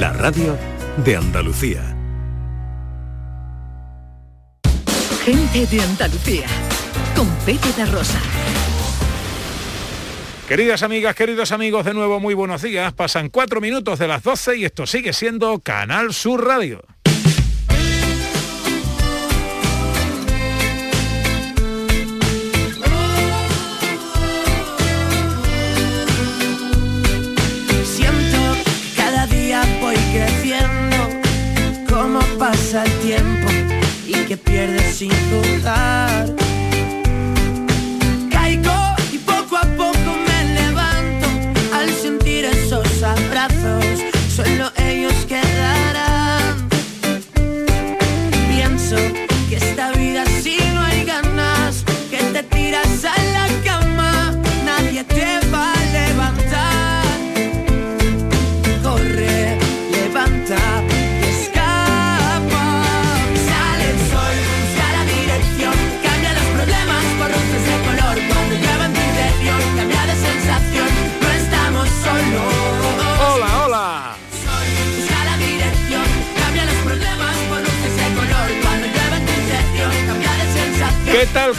La radio de Andalucía. Gente de Andalucía, con Pepe de Rosa. Queridas amigas, queridos amigos, de nuevo muy buenos días. Pasan cuatro minutos de las 12 y esto sigue siendo Canal Sur Radio. Que pierdes sin dudar.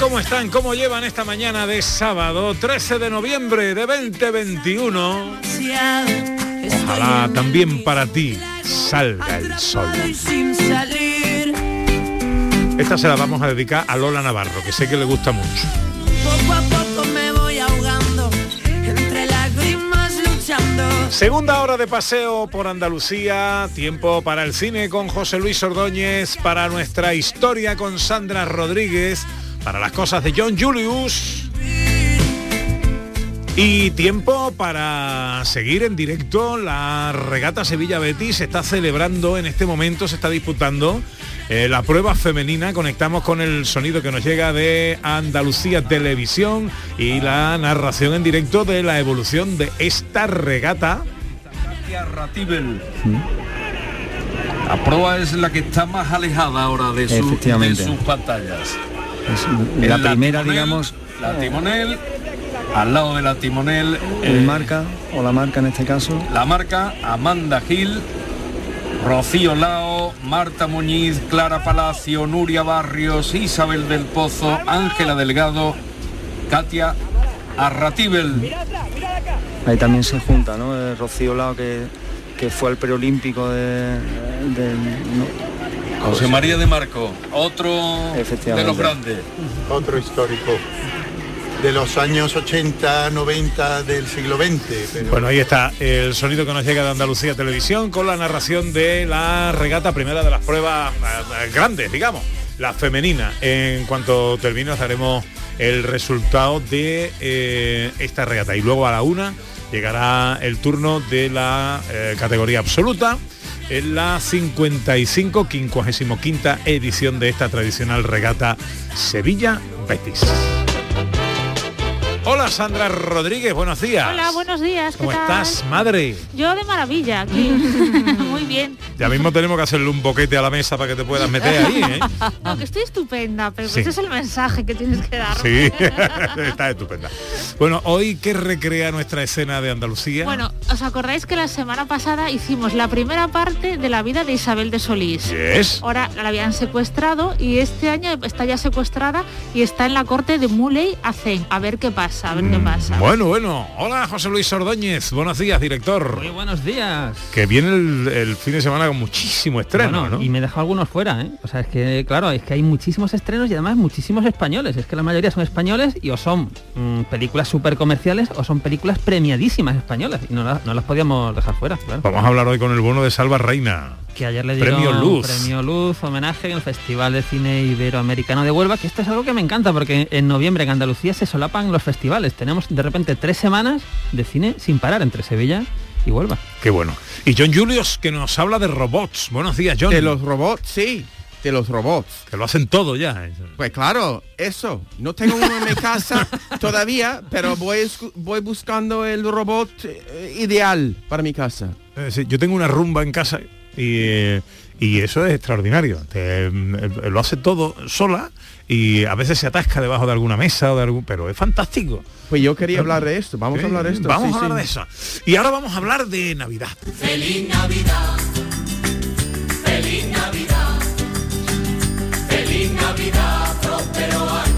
¿Cómo están? ¿Cómo llevan esta mañana de sábado 13 de noviembre de 2021? Ojalá también para ti salga el sol. Esta se la vamos a dedicar a Lola Navarro, que sé que le gusta mucho. Segunda hora de paseo por Andalucía, tiempo para el cine con José Luis Ordóñez, para nuestra historia con Sandra Rodríguez, para las cosas de John Julius. Y tiempo para seguir en directo la regata Sevilla Betis. Se está celebrando en este momento, se está disputando eh, la prueba femenina. Conectamos con el sonido que nos llega de Andalucía Televisión y la narración en directo de la evolución de esta regata. La prueba es la que está más alejada ahora de, su- de sus pantallas. Es la primera, timonel, digamos, La timonel, al lado de la timonel, el eh, marca, o la marca en este caso. la marca Amanda Gil, Rocío Lao, Marta Muñiz, Clara Palacio, Nuria Barrios, Isabel del Pozo, Ángela Delgado, Katia Arratibel. Ahí también se junta, ¿no? Eh, Rocío Lao, que, que fue al preolímpico de, no, José María de Marco, otro de Efectivamente. los grandes. otro histórico de los años 80, 90 del siglo XX. Pero Bueno, ahí está el sonido que nos llega de Andalucía Televisión con la narración de la regata primera de las pruebas eh, grandes, digamos, la femenina. En cuanto termine os daremos el resultado de eh, esta regata. Y luego a la una llegará el turno de la eh, categoría absoluta en la 55 55 edición de esta tradicional regata Sevilla Betis. Hola Sandra Rodríguez, buenos días. Hola, buenos días. ¿qué ¿Cómo tal? estás, madre? Yo de maravilla aquí. Muy bien. Ya mismo tenemos que hacerle un boquete a la mesa para que te puedas meter ahí, ¿eh? No, que estoy estupenda, pero Sí. ese es el mensaje que tienes que dar. Sí, está estupenda. Bueno, hoy ¿qué recrea nuestra escena de Andalucía? Bueno, ¿os acordáis que la semana pasada hicimos la primera parte de la vida de Isabel de Solís? Yes. Ahora la habían secuestrado y este año está ya secuestrada y está en la corte de Muley Hacen. A ver qué pasa, a ver qué pasa. Bueno, bueno. Hola, José Luis Ordóñez. Buenos días, director. Muy buenos días. Que viene el, el fin de semana con muchísimo estreno, Bueno, ¿no? Y me he dejado algunos fuera, ¿eh? O sea, es que, claro, es que hay muchísimos estrenos y además muchísimos españoles. Es que la mayoría son españoles y o son mm, películas súper comerciales o son películas premiadísimas españolas. Y no, las- no las podíamos dejar fuera, claro. Vamos a hablar hoy con el bono de Salva Reina. Que ayer le dieron Premio Luz. Premio Luz, homenaje en el Festival de Cine Iberoamericano de Huelva, que esto es algo que me encanta porque en noviembre en Andalucía se solapan los festivales. Tenemos de repente tres semanas de cine sin parar entre Sevilla y Huelva. Qué bueno. Y John Julius que nos habla de robots. Buenos días, John. De los robots, sí, de los robots. Que lo hacen todo ya. Pues claro, eso. No tengo uno en mi casa todavía, pero voy, voy buscando el robot eh, ideal para mi casa. Eh, sí, yo tengo una rumba en casa Y, eh, y eso es extraordinario. Te- eh, lo hace todo sola y a veces se atasca debajo de alguna mesa o de algún. Pero es fantástico. Pues yo quería hablar de esto, vamos a hablar de esto. Vamos sí, a hablar sí. de eso. Y ahora vamos a hablar de Navidad. Feliz Navidad. Feliz Navidad. Feliz Navidad. Próspero año.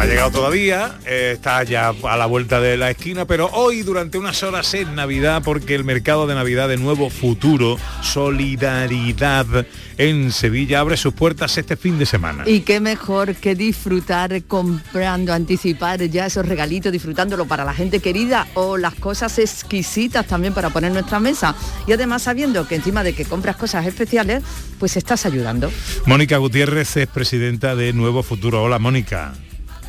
No ha llegado todavía, eh, está ya a la vuelta de la esquina, pero hoy durante unas horas es Navidad porque el mercado de Navidad de Nuevo Futuro, Solidaridad en Sevilla abre sus puertas este fin de semana. Y qué mejor que disfrutar comprando, anticipar ya esos regalitos, disfrutándolo para la gente querida o las cosas exquisitas también para poner en nuestra mesa. Y además sabiendo que encima de que compras cosas especiales, pues estás ayudando. Mónica Gutiérrez es presidenta de Nuevo Futuro. Hola Mónica,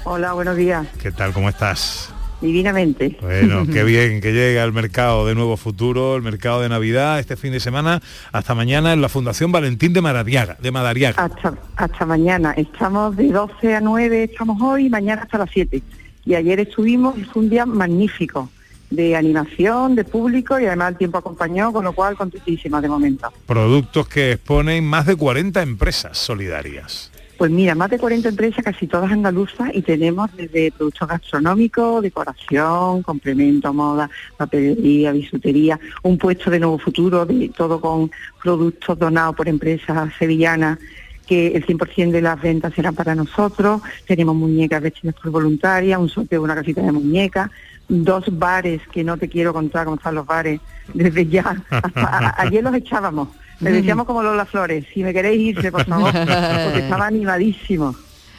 Hola, buenos días. ¿qué tal? ¿Cómo estás? Divinamente. Bueno, qué bien que llega el mercado de Nuevo Futuro, el mercado de Navidad este fin de semana, hasta mañana en la Fundación Valentín de Madariaga. De Madariaga. Hasta, hasta mañana. Estamos de 12 a 9, estamos hoy, mañana hasta las 7. Y ayer estuvimos, y fue un día magnífico, de animación, de público y además el tiempo acompañó, con lo cual contentísima de momento. Productos que exponen más de 40 empresas solidarias. Pues mira, más de 40 empresas, casi todas andaluzas, y tenemos desde productos gastronómicos, decoración, complemento, moda, papelería, bisutería, un puesto de nuevo futuro, de todo con productos donados por empresas sevillanas, que el 100% de las ventas serán para nosotros, tenemos muñecas vestidas por voluntarias, un sorteo una casita de muñecas, dos bares, que no te quiero contar cómo están los bares, desde ya, ayer los echábamos, les decíamos como Lola Flores, si me queréis irse, por favor, porque estaba animadísimo.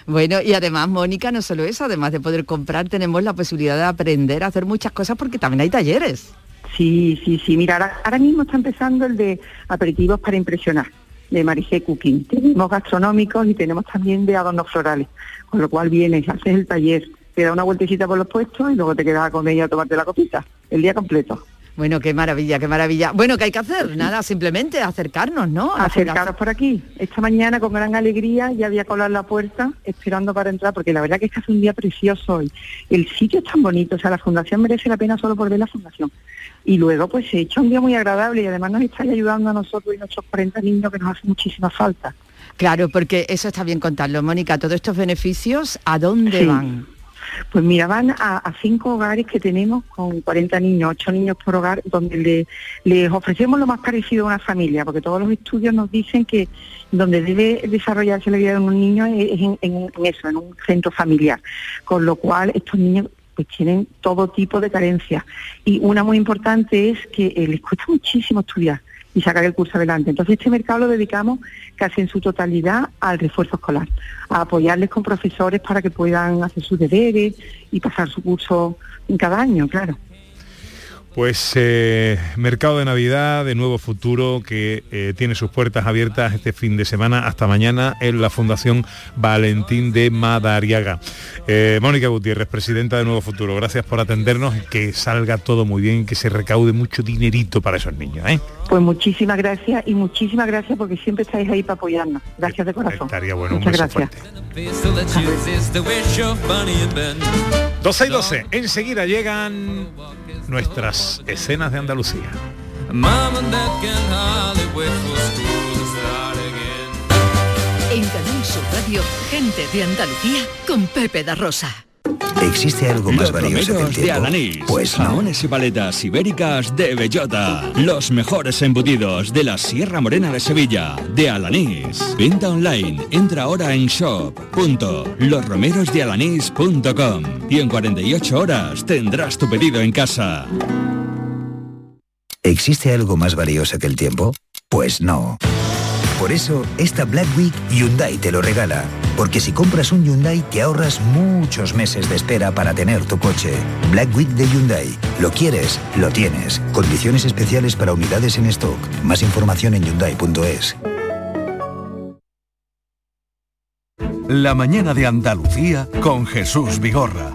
Bueno, y además, Mónica, no solo eso, además de poder comprar, tenemos la posibilidad de aprender a hacer muchas cosas porque también hay talleres. Sí, sí, sí. Mira, ahora, ahora mismo está empezando el de aperitivos para impresionar, de Marigé Cooking. Tenemos gastronómicos y tenemos también de adornos florales, con lo cual vienes, haces el taller, te da una vueltecita por los puestos y luego te quedas a comer y a tomarte la copita, el día completo. Bueno, qué maravilla, qué maravilla. Bueno, ¿qué hay que hacer? Nada, simplemente acercarnos, ¿no? Acercaros por aquí. Esta mañana con gran alegría ya había colado la puerta esperando para entrar, porque la verdad que este es un día precioso hoy. El sitio es tan bonito, o sea, la fundación merece la pena solo por ver la fundación. Y luego pues se echa un día muy agradable y además nos estáis ayudando a nosotros y nuestros 40 niños que nos hace muchísima falta. Claro, porque eso está bien contarlo, Mónica. Todos estos beneficios, ¿a dónde Sí. van? Pues mira, van a, cinco hogares que tenemos con 40 niños, ocho niños por hogar, donde le- les ofrecemos lo más parecido a una familia, porque todos los estudios nos dicen que donde debe desarrollarse la vida de un niño es, en eso, en un centro familiar. Con lo cual estos niños pues tienen todo tipo de carencias. Y una muy importante es que eh, les cuesta muchísimo estudiar y sacar el curso adelante. Entonces este mercado lo dedicamos casi en su totalidad al refuerzo escolar, a apoyarles con profesores para que puedan hacer sus deberes y pasar su curso cada año, claro. Pues eh, Mercado de Navidad de Nuevo Futuro que eh, tiene sus puertas abiertas este fin de semana hasta mañana en la Fundación Valentín de Madariaga. Eh, Mónica Gutiérrez, presidenta de Nuevo Futuro, gracias por atendernos y que salga todo muy bien, que se recaude mucho dinerito para esos niños. ¿eh? Pues muchísimas gracias y muchísimas gracias porque siempre estáis ahí para apoyarnos. Gracias de corazón. Estaría bueno, Muchas gracias. Ben. 12 y 12, enseguida llegan nuestras escenas de Andalucía. Mom and Dad can hardly wait for school to start again. En Canal Sur Radio, gente de Andalucía con Pepe da Rosa. ¿Existe algo más Los valioso que el romeros de? Alanís. Pues no. Jamones y paletas ibéricas de bellota. Los mejores embutidos de la Sierra Morena de Sevilla. De Alanís. Venta online. Entra ahora en shop.losromerosdealanís.com y en 48 horas tendrás tu pedido en casa. ¿Existe algo más valioso que el tiempo? Pues no. Por eso, esta Black Week Hyundai te lo regala. Porque si compras un Hyundai te ahorras muchos meses de espera para tener tu coche. Black Week de Hyundai. Lo quieres, lo tienes. Condiciones especiales para unidades en stock. Más información en hyundai.es. La mañana de Andalucía con Jesús Vigorra.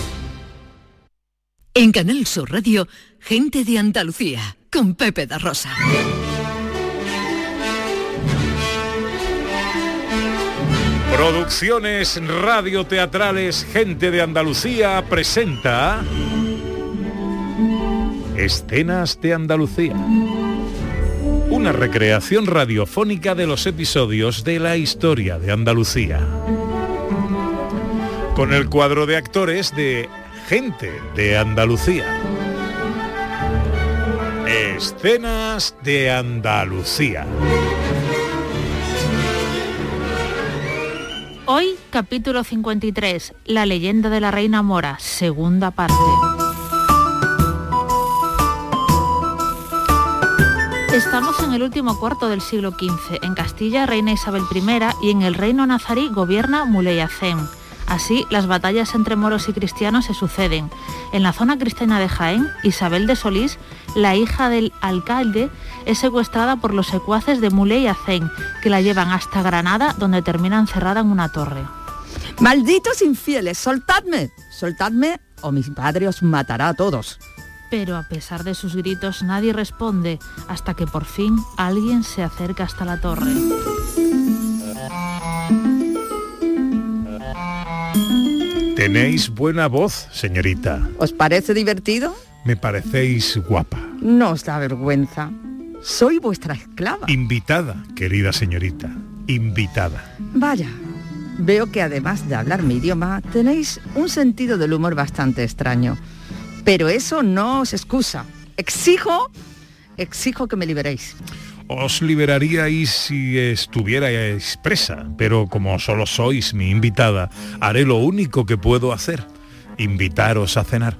En Canal Sur Radio, gente de Andalucía, con Pepe da Rosa. Producciones radioteatrales Gente de Andalucía presenta Escenas de Andalucía. Una recreación radiofónica de los episodios de la historia de Andalucía. Con el cuadro de actores de Gente de Andalucía. Escenas de Andalucía. Hoy, capítulo 53, La leyenda de la reina Mora, segunda parte. Estamos en el último cuarto del siglo XV. En Castilla reina Isabel I y en el reino nazarí gobierna Muley Hacén. Así, las batallas entre moros y cristianos se suceden. En la zona cristiana de Jaén, Isabel de Solís, la hija del alcalde, es secuestrada por los secuaces de Muley Hacén, que la llevan hasta Granada, donde termina encerrada en una torre. Malditos infieles, soltadme, soltadme o mi padre os matará a todos. Pero a pesar de sus gritos nadie responde hasta que por fin alguien se acerca hasta la torre. Tenéis buena voz, señorita. ¿Os parece divertido? Me parecéis guapa. No os da vergüenza. Soy vuestra esclava. Invitada, querida señorita. Invitada. Vaya, veo que además de hablar mi idioma, tenéis un sentido del humor bastante extraño. Pero eso no os excusa. Exijo, exijo que me liberéis. Os liberaríais si estuvierais presa, pero como solo sois mi invitada, haré lo único que puedo hacer, invitaros a cenar.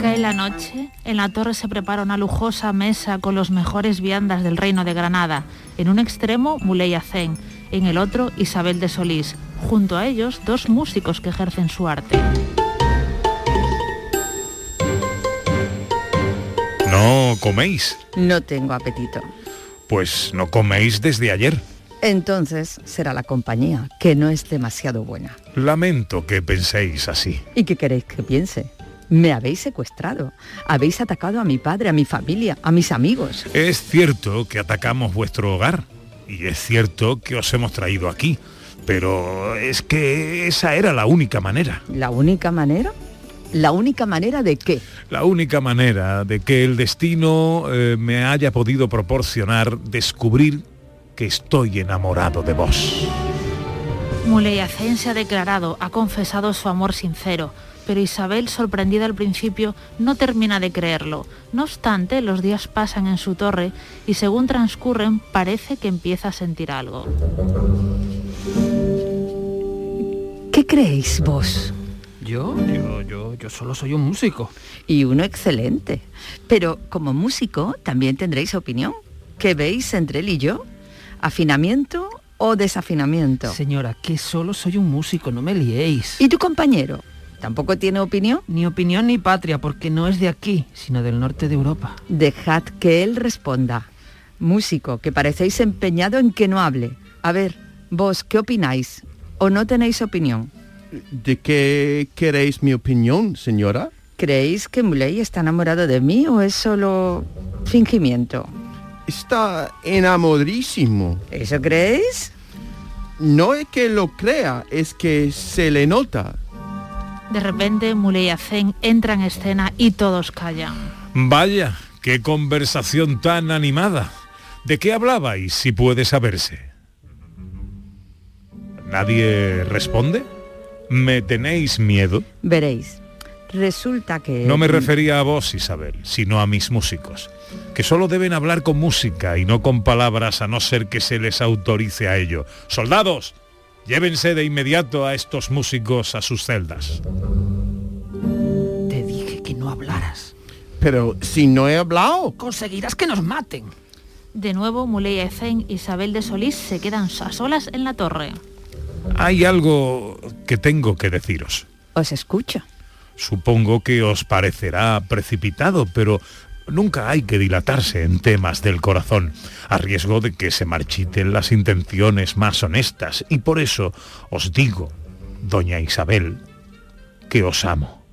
Cae la noche, en la torre se prepara una lujosa mesa con los mejores viandas del reino de Granada. En un extremo, Muley Hacén, en el otro, Isabel de Solís. Junto a ellos, dos músicos que ejercen su arte. ¿No coméis? No tengo apetito. Pues no coméis desde ayer. Entonces será la compañía, que no es demasiado buena. Lamento que penséis así. ¿Y qué queréis que piense? Me habéis secuestrado, habéis atacado a mi padre, a mi familia, a mis amigos. Es cierto que atacamos vuestro hogar y es cierto que os hemos traído aquí, pero es que esa era la única manera. ¿La única manera? ¿La única manera de qué? La única manera de que el destino eh, me haya podido proporcionar descubrir que estoy enamorado de vos. Muley Hacén se ha declarado, ha confesado su amor sincero, pero Isabel, sorprendida al principio, no termina de creerlo. No obstante, los días pasan en su torre y según transcurren parece que empieza a sentir algo. ¿Qué creéis vos? Yo, yo, yo, yo solo soy un músico. Y uno excelente. Pero como músico también tendréis opinión. ¿Qué veis entre él y yo? ¿Afinamiento o desafinamiento? Señora, que solo soy un músico, no me liéis. ¿Y tu compañero? ¿Tampoco tiene opinión? Ni opinión ni patria, porque no es de aquí, sino del norte de Europa. Dejad que él responda. Músico, que parecéis empeñado en que no hable. A ver, vos, ¿qué opináis? ¿O no tenéis opinión? ¿De qué queréis mi opinión, señora? ¿Creéis que Muley está enamorado de mí o es solo fingimiento? Está enamoradísimo. ¿Eso creéis? No es que lo crea, es que se le nota. De repente, Muley Hacén entra en escena y todos callan. Vaya, qué conversación tan animada. ¿De qué hablabais, si puede saberse? ¿Nadie responde? ¿Me tenéis miedo? Veréis. Resulta que... No me refería a vos, Isabel, sino a mis músicos, que solo deben hablar con música y no con palabras a no ser que se les autorice a ello. Soldados, llévense de inmediato a estos músicos a sus celdas. Te dije que no hablaras. Pero si no he hablado. Conseguirás que nos maten. De nuevo, Muley Hacén y Isabel de Solís se quedan a solas en la torre. Hay algo que tengo que deciros. Os escucho. Supongo que os parecerá precipitado, pero nunca hay que dilatarse en temas del corazón, a riesgo de que se marchiten las intenciones más honestas. Y por eso os digo, doña Isabel, que os amo.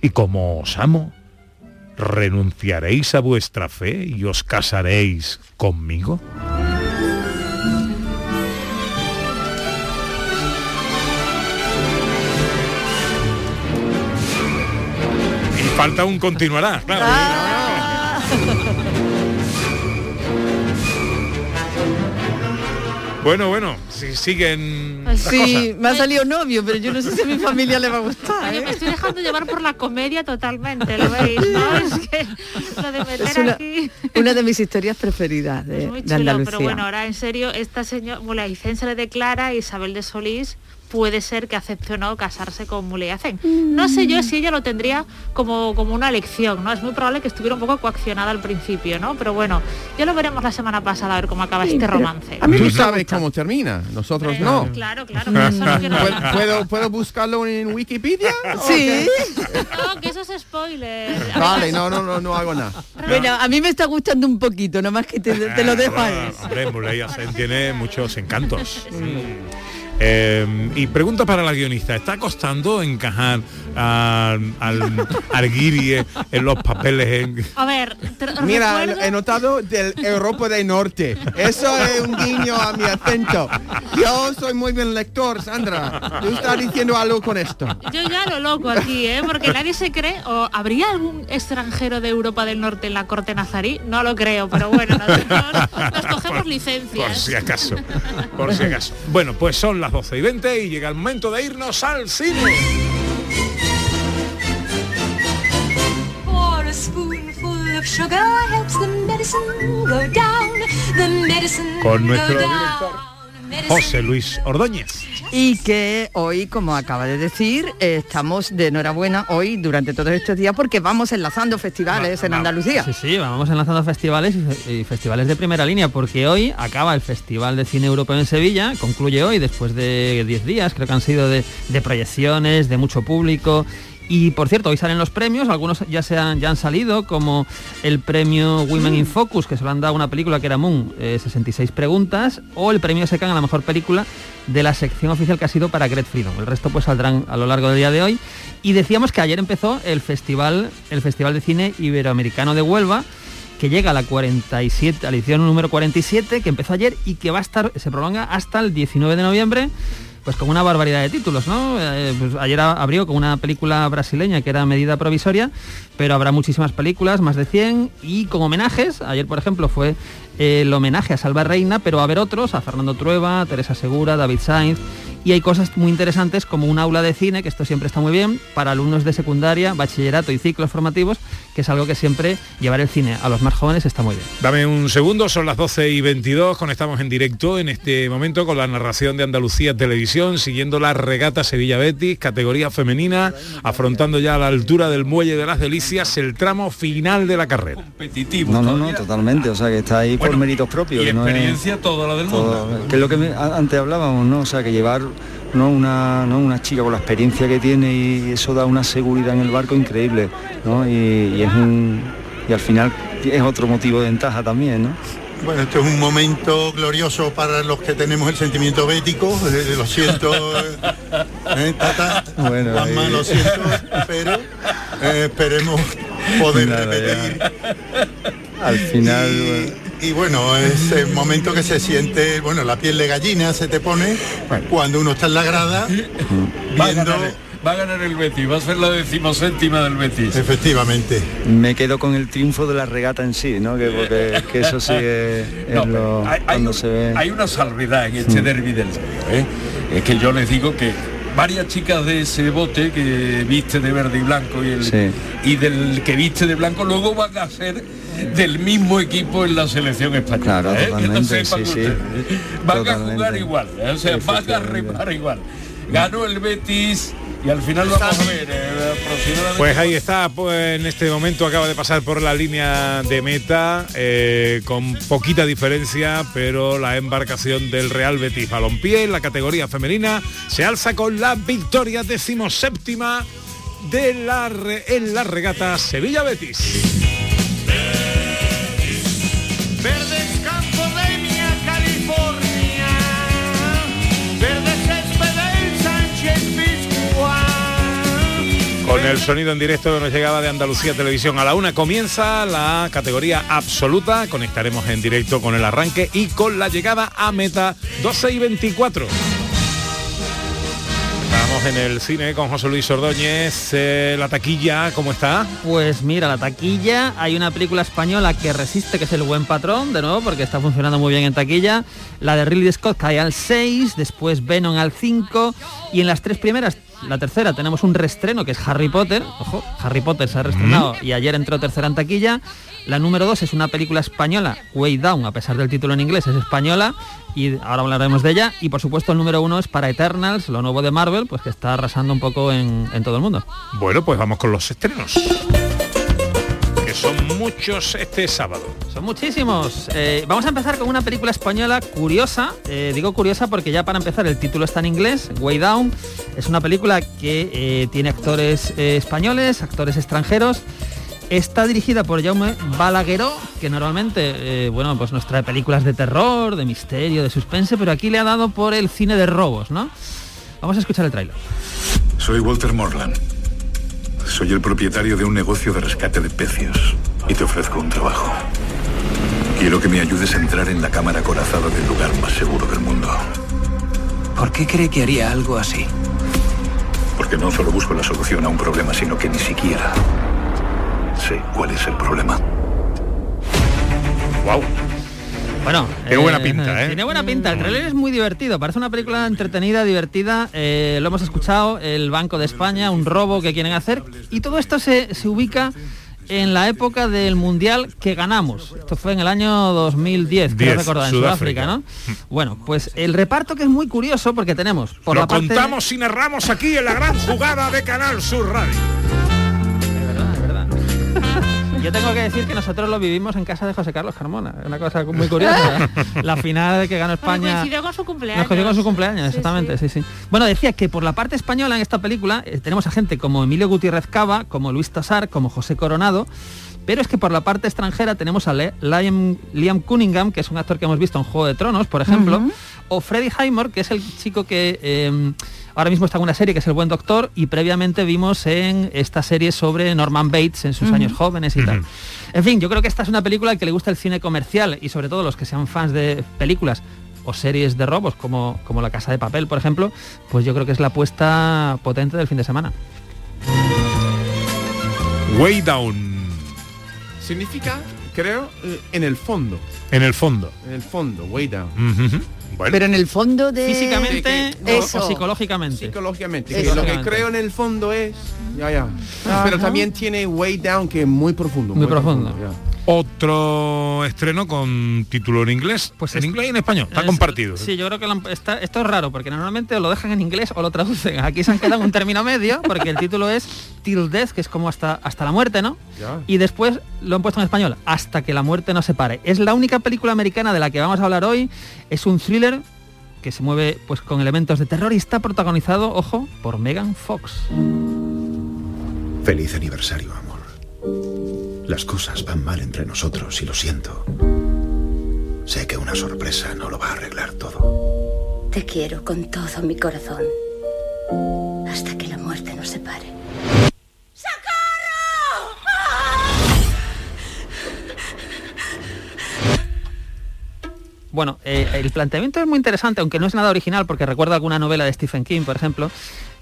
Y como os amo, ¿renunciaréis a vuestra fe y os casaréis conmigo? Falta un continuará, claro. Bueno, bueno, si siguen las Sí, cosas. me ha salido novio, pero yo no sé si a mi familia le va a gustar. Oye, ¿eh? me estoy dejando llevar por la comedia totalmente, ¿lo veis? ¿no? Es que lo de meter Es una, aquí... una de mis historias preferidas de, Muy de chulo, Andalucía. pero bueno, ahora en serio, esta señora Muleyacén se le declara Isabel de Solís puede ser que acepte o no casarse con Muleyacén. No sé yo si ella lo tendría como, como una elección, ¿no? Es muy probable que estuviera un poco coaccionada al principio, ¿no? Pero bueno, ya lo veremos la semana pasada a ver cómo acaba este romance. Tú sabes cómo termina, nosotros no. Claro, claro, eso no quiero ¿Puedo, ¿puedo, buscarlo en Wikipedia? Sí. No, que eso es spoiler. Vale, no, no, no, no hago nada. Bueno, a mí me está gustando un poquito, nomás que te, te lo dejo ahí. Hombre, tiene muchos encantos. Mm. Eh, y pregunta para la guionista, ¿está costando encajar al, al, al guiri en los papeles? En... A ver, Mira, recuerdo- he notado del Europa del Norte. Eso es un guiño a mi acento. Yo soy muy bien lector, Sandra. Tú estás diciendo algo con esto. Yo ya lo loco aquí, ¿eh? Porque nadie se cree, o habría algún extranjero de Europa del Norte en la corte nazarí, no lo creo, pero bueno, nosotros nos cogemos Por licencias. si acaso, por si acaso. Bueno, pues son las 12 y 20 y llega el momento de irnos al cine. Con nuestro director José Luis Ordóñez. Y que hoy, como acaba de decir, eh, estamos de enhorabuena hoy durante todos estos días porque vamos enlazando festivales en Andalucía. Sí, sí, vamos enlazando festivales y, fe- y festivales de primera línea, porque hoy acaba el Festival de Cine Europeo en Sevilla, concluye hoy después de 10 días, creo que han sido de, de proyecciones, de mucho público. Y por cierto, hoy salen los premios, algunos ya, se han, ya han salido, como el premio Women in Focus, que se lo han dado a una película que era Moon, eh, 66 preguntas, o el premio Secan a la mejor película de la sección oficial que ha sido para Great Freedom. El resto pues saldrán a lo largo del día de hoy. Y decíamos que ayer empezó el festival, el Festival de Cine Iberoamericano de Huelva, que llega a la 47, a la edición número 47, que empezó ayer y que va a estar, se prolonga hasta el 19 de noviembre, pues con una barbaridad de títulos, ¿no? Eh, pues ayer a- abrió con una película brasileña que era Medida Provisoria, pero habrá muchísimas películas, más de 100, y con homenajes, ayer por ejemplo fue el homenaje a Salva Reina, pero va a haber otros, a Fernando Trueba, Teresa Segura, David Sainz, y hay cosas muy interesantes como un aula de cine, que esto siempre está muy bien, para alumnos de secundaria, bachillerato y ciclos formativos, que es algo que siempre llevar el cine a los más jóvenes está muy bien. Dame un segundo, son las 12 y 22, conectamos en directo en este momento con la narración de Andalucía Televisión, siguiendo la regata Sevilla Betis, categoría femenina, afrontando ya a la altura del Muelle de las Delicias el tramo final de la carrera. No, no, no, totalmente. O sea, que está ahí por méritos propios. y que no es experiencia toda la del todo- mundo. que es lo que me- antes hablábamos, ¿no? O sea, que llevar ¿no? una, ¿no? una chica con la experiencia que tiene y eso da una seguridad en el barco increíble, ¿no? Y, y es un y al final es otro motivo de ventaja también, ¿no? Bueno, esto es un momento glorioso para los que tenemos el sentimiento bético. eh, lo siento, eh, eh, Tata, Bueno, Juanma, lo siento, pero eh, esperemos poder Nada, repetir. Al final. Y bueno, es el momento que se siente, bueno, la piel de gallina se te pone cuando uno está en la grada Va a, viendo... ganar, va a ganar el Betis, va a ser la decimoséptima del Betis. Efectivamente. Me quedo con el triunfo de la regata en sí, ¿no? Que, porque, que eso sí es, es No, lo- pero hay, hay cuando un- se ve. hay una salvedad en este Mm. derby del ¿eh? Es que yo les digo que varias chicas de ese bote que viste de verde y blanco y, el, Sí. y del que viste de blanco luego van a ser del mismo equipo en la selección española. Claro, ¿eh? Totalmente, sí. Van a jugar igual, ¿eh? o sea, van a remar igual. Ganó el Betis y al final vamos a ver eh, aproximadamente Pues ahí está, pues en este momento acaba de pasar por la línea de meta eh, con poquita diferencia, pero la embarcación del Real Betis Balompié en la categoría femenina se alza con la victoria decimoséptima de la re- en la regata Sevilla Betis. Con el sonido en directo que nos llegaba de Andalucía Televisión. A la una comienza la categoría absoluta. Conectaremos en directo con el arranque y con la llegada a meta 12 y 24. Estamos en el cine con José Luis Ordóñez. Eh, la taquilla, ¿cómo está? Pues mira, la taquilla, hay una película española que resiste, que es El Buen Patrón, de nuevo, porque está funcionando muy bien en taquilla. La de Ridley Scott cae al 6, después Venom al 5 y en las tres primeras, la tercera, tenemos un restreno que es Harry Potter. Ojo, Harry Potter se ha reestrenado y ayer entró tercera en taquilla. La número 2 es una película española, Way Down, a pesar del título en inglés, es española y ahora hablaremos de ella. Y por supuesto el número uno es para Eternals, lo nuevo de Marvel, pues que está arrasando un poco en, en todo el mundo. Bueno, pues vamos con los estrenos. Son muchos este sábado. Son muchísimos. Eh, vamos a empezar con una película española curiosa. Eh, digo curiosa porque ya para empezar el título está en inglés, Way Down. Es una película que eh, tiene actores eh, españoles, actores extranjeros. Está dirigida por Jaume Balagueró, que normalmente eh, bueno, pues nos trae películas de terror, de misterio, de suspense, pero aquí le ha dado por el cine de robos, ¿no? Vamos a escuchar el tráiler. Soy Walter Morland. Soy el propietario de un negocio de rescate de pecios y te ofrezco un trabajo. Quiero que me ayudes a entrar en la cámara acorazada del lugar más seguro del mundo. ¿Por qué cree que haría algo así? Porque no solo busco la solución a un problema, sino que ni siquiera sé cuál es el problema. Wow. Bueno, Tiene buena pinta, ¿eh? Tiene buena pinta. El trailer es muy divertido. Parece una película entretenida, divertida. Eh, lo hemos escuchado, el Banco de España, un robo que quieren hacer. Y todo esto se, se ubica en la época del Mundial que ganamos. Esto fue en el año 2010, creo 10, recordar, en Sudáfrica. Sudáfrica, ¿no? Bueno, pues el reparto que es muy curioso porque tenemos por Lo la parte... contamos y narramos aquí en la gran jugada de Canal Sur Radio. Yo tengo que decir que nosotros lo vivimos en casa de José Carlos Carmona. Es una cosa muy curiosa. la final de que ganó España. Coincidió con su cumpleaños. Nos con su cumpleaños, exactamente, sí. sí, Bueno, decía que por la parte española en esta película eh, tenemos a gente como Emilio Gutiérrez Cava, como Luis Tosar, como José Coronado, pero es que por la parte extranjera tenemos a Liam, Liam Cunningham, que es un actor que hemos visto en Juego de Tronos, por ejemplo, o Freddie Highmore, que es el chico que eh, ahora mismo está en una serie que es El Buen Doctor, y previamente vimos en esta serie sobre Norman Bates en sus años jóvenes y tal. En fin, yo creo que esta es una película al que le gusta el cine comercial y sobre todo los que sean fans de películas o series de robos como, como La Casa de Papel, por ejemplo, pues yo creo que es la apuesta potente del fin de semana. Way Down. Significa, creo, en el fondo. En el fondo. En el fondo, way down. Bueno. Pero en el fondo de... Físicamente Eso. o psicológicamente. Psicológicamente. Lo que creo en el fondo es... Ya, ya. Pero también tiene way down que es muy profundo. Muy profundo. ya. Otro estreno con título en inglés. Pues en inglés y en español. Está Es- compartido. Sí, yo creo que lo han- está- esto es raro porque normalmente o lo dejan en inglés o lo traducen. Aquí se han quedado en un término medio porque el título es Till Death, que es como hasta, hasta la muerte, ¿no? Ya. Y después lo han puesto en español, Hasta que la muerte nos separe. Es la única película americana de la que vamos a hablar hoy. Es un thriller que se mueve pues con elementos de terror y está protagonizado, ojo, por Megan Fox. Feliz aniversario, amor. Las cosas van mal entre nosotros y lo siento. Sé que una sorpresa no lo va a arreglar todo. Te quiero con todo mi corazón. Hasta que la muerte nos separe. Bueno, eh, el planteamiento es muy interesante, aunque no es nada original, porque recuerda alguna novela de Stephen King, por ejemplo.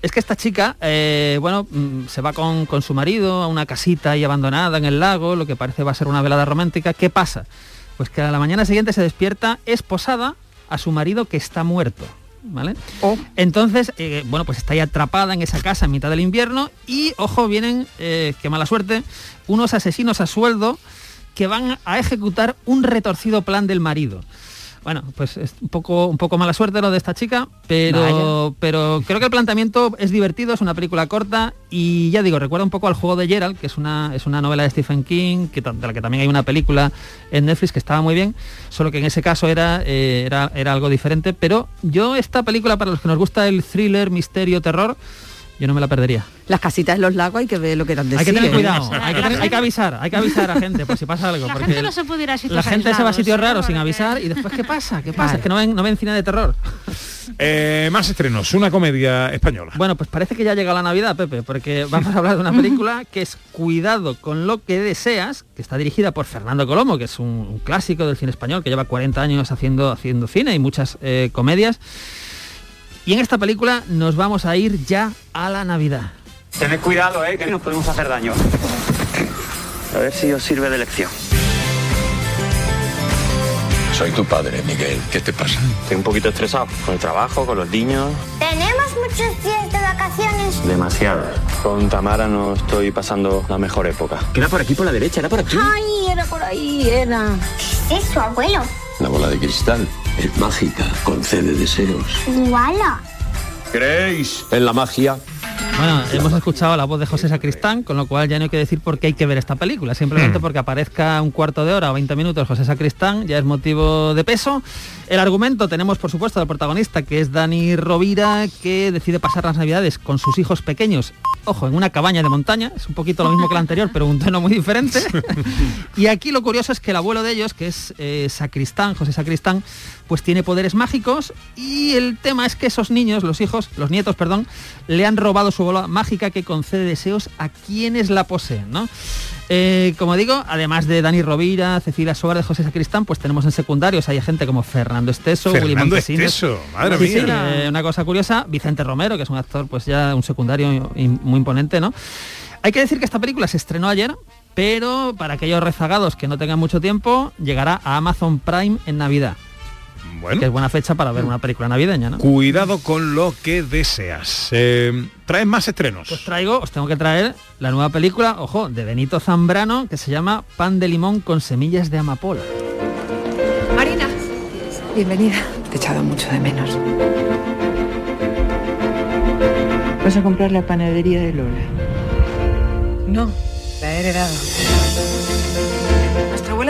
Es que esta chica, eh, bueno, mm, se va con, con su marido a una casita ahí abandonada en el lago, lo que parece va a ser una velada romántica. ¿Qué pasa? Pues que a la mañana siguiente se despierta esposada a su marido que está muerto. ¿Vale? Entonces, eh, bueno, pues está ahí atrapada en esa casa en mitad del invierno y, ojo, vienen, eh, qué mala suerte, unos asesinos a sueldo que van a ejecutar un retorcido plan del marido. Bueno, pues es un poco, un poco mala suerte lo de esta chica, pero, pero creo que el planteamiento es divertido, es una película corta y ya digo, recuerda un poco al juego de Gerald, que es una, es una novela de Stephen King, que, de la que también hay una película en Netflix que estaba muy bien, solo que en ese caso era, eh, era, era algo diferente, pero yo esta película, para los que nos gusta el thriller, misterio, terror, yo no me la perdería. Las casitas en los lagos hay que ver lo que dan de Hay que tener cuidado, hay que, tener- hay que avisar, hay que avisar a gente por si pasa algo. La porque gente no se puede ir a sitios la gente se va a sitios raros sin avisar y después ¿qué pasa? ¿Qué pasa? Claro. Es que no ven, no ven cine de terror. Eh, más estrenos, una comedia española. Bueno, pues parece que ya llega la Navidad, Pepe, porque vamos a hablar de una película que es Cuidado con lo que deseas, que está dirigida por Fernando Colomo, que es un, un clásico del cine español, que lleva 40 años haciendo, haciendo cine y muchas eh, comedias. Y en esta película nos vamos a ir ya a la Navidad. Tened cuidado, eh, que nos podemos hacer daño. A ver si os sirve de lección. Soy tu padre, Miguel. ¿Qué te pasa? Estoy un poquito estresado con el trabajo, con los niños. ¿Tenemos muchos días de vacaciones? Demasiado. Con Tamara no estoy pasando la mejor época. Era por aquí, por la derecha, era por aquí. Ay, era por ahí, era. ¿Qué es eso, abuelo? La bola de cristal. Es mágica, concede deseos. Iguala. ¿Creéis en la magia? Bueno, hemos escuchado la voz de José Sacristán, con lo cual ya no hay que decir por qué hay que ver esta película. Simplemente porque aparezca un cuarto de hora o 20 minutos José Sacristán ya es motivo de peso. El argumento tenemos, por supuesto, al protagonista, que es Dani Rovira, que decide pasar las navidades con sus hijos pequeños, ojo, en una cabaña de montaña. Es un poquito lo mismo que la anterior, pero un tono muy diferente. y aquí lo curioso es que el abuelo de ellos, que es eh, Sacristán, José Sacristán, pues tiene poderes mágicos y el tema es que esos niños, los hijos, los nietos, perdón, le han robado su bola mágica que concede deseos a quienes la poseen, ¿no? Eh, como digo, además de Dani Rovira, Cecilia de José Sacristán, pues tenemos en secundarios, hay gente como Fernando Esteso, Willy Fernando. Esteso, madre Sí, sí, mía. eh, una cosa curiosa, Vicente Romero, que es un actor pues ya un secundario muy imponente, ¿no? Hay que decir que esta película se estrenó ayer, pero para aquellos rezagados que no tengan mucho tiempo, llegará a Amazon Prime en Navidad. Bueno. Que es buena fecha para ver una película navideña, ¿no? Cuidado con lo que deseas. Eh, ¿Traes más estrenos? Pues traigo, os tengo que traer la nueva película, ojo, de Benito Zambrano, que se llama Pan de limón con semillas de amapola. Marina, bienvenida. Te he echado mucho de menos. Vas a comprar la panadería de Lola. No, la he heredado.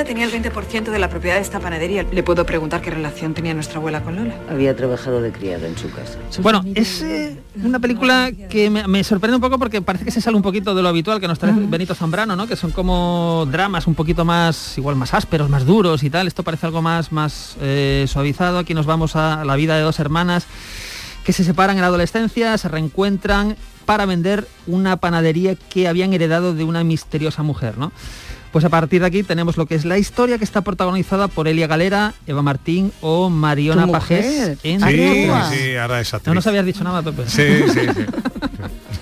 Abuela tenía el 20% de la propiedad de esta panadería. ¿Le puedo preguntar qué relación tenía nuestra abuela con Lola? Había trabajado de criada en su casa. Bueno, es eh, una película que me, me sorprende un poco porque parece que se sale un poquito de lo habitual que nos trae Benito Zambrano, ¿no? Que son como dramas un poquito más, igual más ásperos, más duros y tal. Esto parece algo más, más eh, suavizado. Aquí nos vamos a la vida de dos hermanas que se separan en la adolescencia, se reencuentran para vender una panadería que habían heredado de una misteriosa mujer, ¿no? Pues a partir de aquí tenemos lo que es la historia que está protagonizada por Elia Galera, Eva Martín o Mariona. Pajés. en Sí, ahora es actriz. No nos habías dicho nada, Pepe. Sí, sí, sí.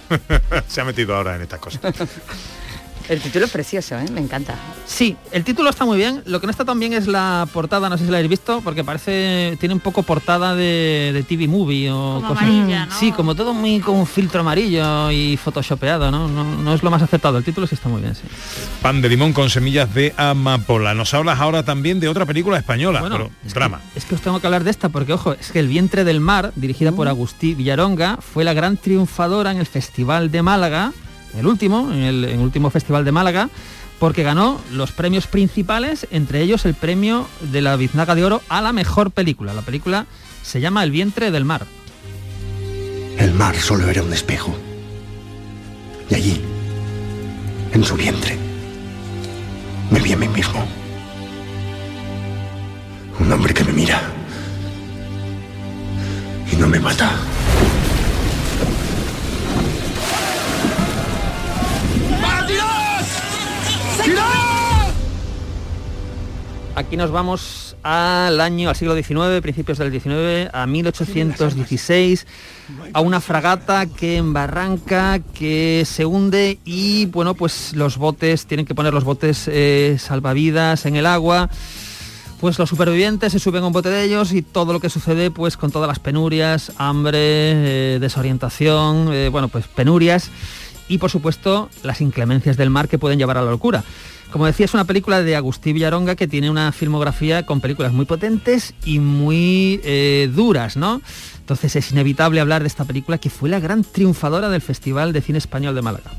Se ha metido ahora en estas cosas. El título es precioso, ¿eh? me encanta. Sí, el título está muy bien. Lo que no está tan bien es la portada, no sé si la habéis visto, porque parece, tiene un poco portada de, de TV Movie o Como cosas. amarilla, ¿no? Sí, como todo muy con un filtro amarillo y photoshopeado, ¿no? ¿no? No es lo más aceptado. El título sí está muy bien, sí. Pan de limón con semillas de amapola. Nos hablas ahora también de otra película española, Bueno, pero drama. Es que os tengo que hablar de esta porque, ojo, es que El vientre del mar, dirigida por Agustí Villaronga, fue la gran triunfadora en el Festival de Málaga, el último, en el, último Festival de Málaga, porque ganó los premios principales, entre ellos el premio de la Biznaga de Oro a la mejor película. La película se llama El vientre del mar. El mar solo era un espejo. Y allí, en su vientre, me vi a mí mismo. Un hombre que me mira y no me mata. Aquí nos vamos al año, al siglo XIX, principios del XIX, a 1816, a una fragata que embarranca, que se hunde y bueno, pues los botes, tienen que poner los botes eh, salvavidas en el agua. Pues los supervivientes se suben a un bote de ellos y todo lo que sucede pues con todas las penurias, hambre, eh, desorientación, eh, bueno pues penurias y por supuesto las inclemencias del mar que pueden llevar a la locura. Como decía, es una película de Agustí Villaronga que tiene una filmografía con películas muy potentes y muy eh, duras, ¿no? Entonces es inevitable hablar de esta película que fue la gran triunfadora del Festival de Cine Español de Málaga.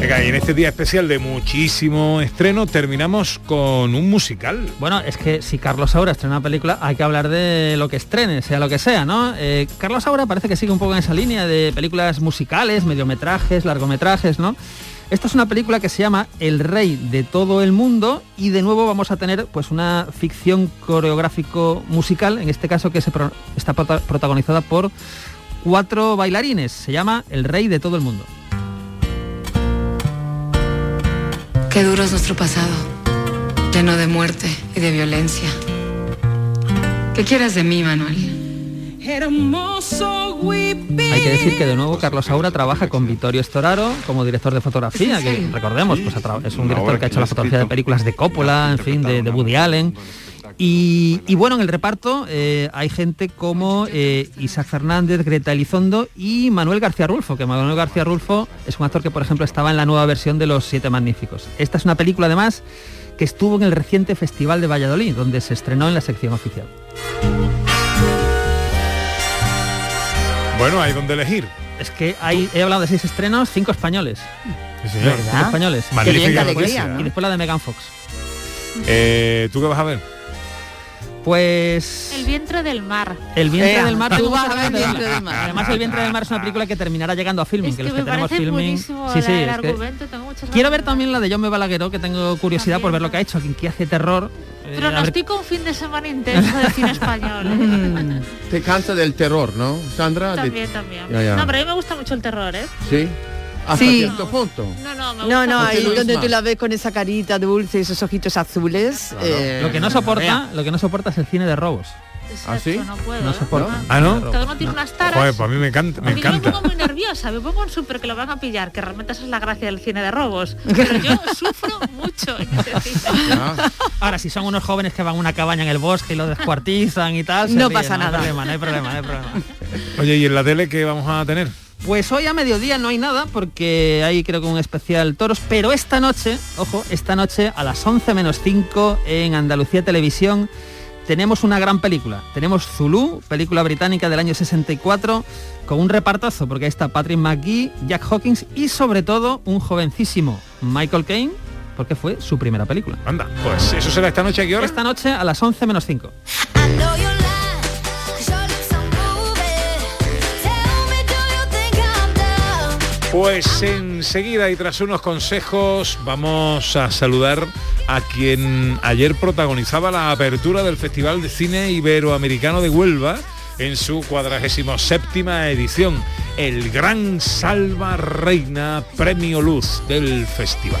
Venga, y en este día especial de muchísimo estreno terminamos con un musical. Bueno, es que si Carlos Saura estrena una película, hay que hablar de lo que estrene, sea lo que sea, ¿no? Eh, Carlos Saura parece que sigue un poco en esa línea de películas musicales, mediometrajes, largometrajes, ¿no? Esta es una película que se llama El Rey de todo el mundo y de nuevo vamos a tener pues una ficción coreográfico musical, en este caso que está prota- protagonizada por cuatro bailarines. Se llama El Rey de todo el mundo. Qué duro es nuestro pasado, lleno de muerte y de violencia. ¿Qué quieres de mí, Manuel? Hay que decir que de nuevo Carlos Saura trabaja con Vittorio Storaro como director de fotografía, que recordemos, pues es un director que ha hecho la fotografía de películas de Coppola, en fin, de, de Woody Allen. Y, y bueno, en el reparto eh, hay gente como eh, Isaac Fernández, Greta Elizondo y Manuel García Rulfo, que Manuel García Rulfo es un actor que, por ejemplo, estaba en la nueva versión de Los Siete Magníficos. Esta es una película, además, que estuvo en el reciente Festival de Valladolid, donde se estrenó en la sección oficial. Bueno, hay donde elegir. Es que hay, he hablado de seis estrenos, cinco españoles. señor. Cinco españoles. Magnífica alegría, ¿no? Y después la de Megan Fox. Eh, ¿Tú qué vas a ver? Pues El vientre del mar. El vientre Ea, del mar. tú tengo vas muchas a ver ganas de El verla. vientre del mar. Además el vientre del mar es una película que terminará llegando a filming, Es que que los me que tenemos parece filming. buenísimo Sí, la- sí, el es que- argumento, tengo muchas ganas Quiero ver también la de John Balagueró, que tengo curiosidad por ver lo que ha hecho, alguien que hace terror. Eh, Pero a no ver- estoy con un fin de semana intenso de cine español. ¿eh? Te cansa del terror, ¿no, Sandra? De- también, también. Ya, ya. No, pero a mí me gusta mucho el terror, ¿eh? Sí. Hasta Sí. cierto punto. No, no, me No, gusta no, ahí donde tú la ves con esa carita dulce y esos ojitos azules. eh, Lo que no soporta, lo que no soporta es el cine de robos. Exacto, ¿Ah, sí? no puedo. No soporta. ¿Ah, no? Cada uno tiene unas taras. Joder, pues a mí me encanta. Me yo me encanta. pongo muy nerviosa, me pongo en súper que lo van a pillar, que realmente esa es la gracia del cine de robos. Pero yo sufro mucho en ese. Ahora, si son unos jóvenes que van a una cabaña en el bosque y lo descuartizan y tal, se No ríen, pasa no nada. Hay problema, no hay problema, no hay problema. Oye, ¿y en la tele qué vamos a tener? Pues hoy a mediodía no hay nada porque hay creo que un especial toros, pero esta noche, ojo, esta noche a las 11 menos 5 en Andalucía Televisión tenemos una gran película. Tenemos Zulu, película británica del año 64, con un repartazo porque ahí está Patrick McGee, Jack Hawkins y sobre todo un jovencísimo Michael Caine, porque fue su primera película. Anda, pues eso será esta noche a qué hora? Esta noche a las 11 menos 5. Pues enseguida y tras unos consejos vamos a saludar a quien ayer protagonizaba la apertura del Festival de Cine Iberoamericano de Huelva en su 47 edición, el Gran Salva Reina Premio Luz del festival.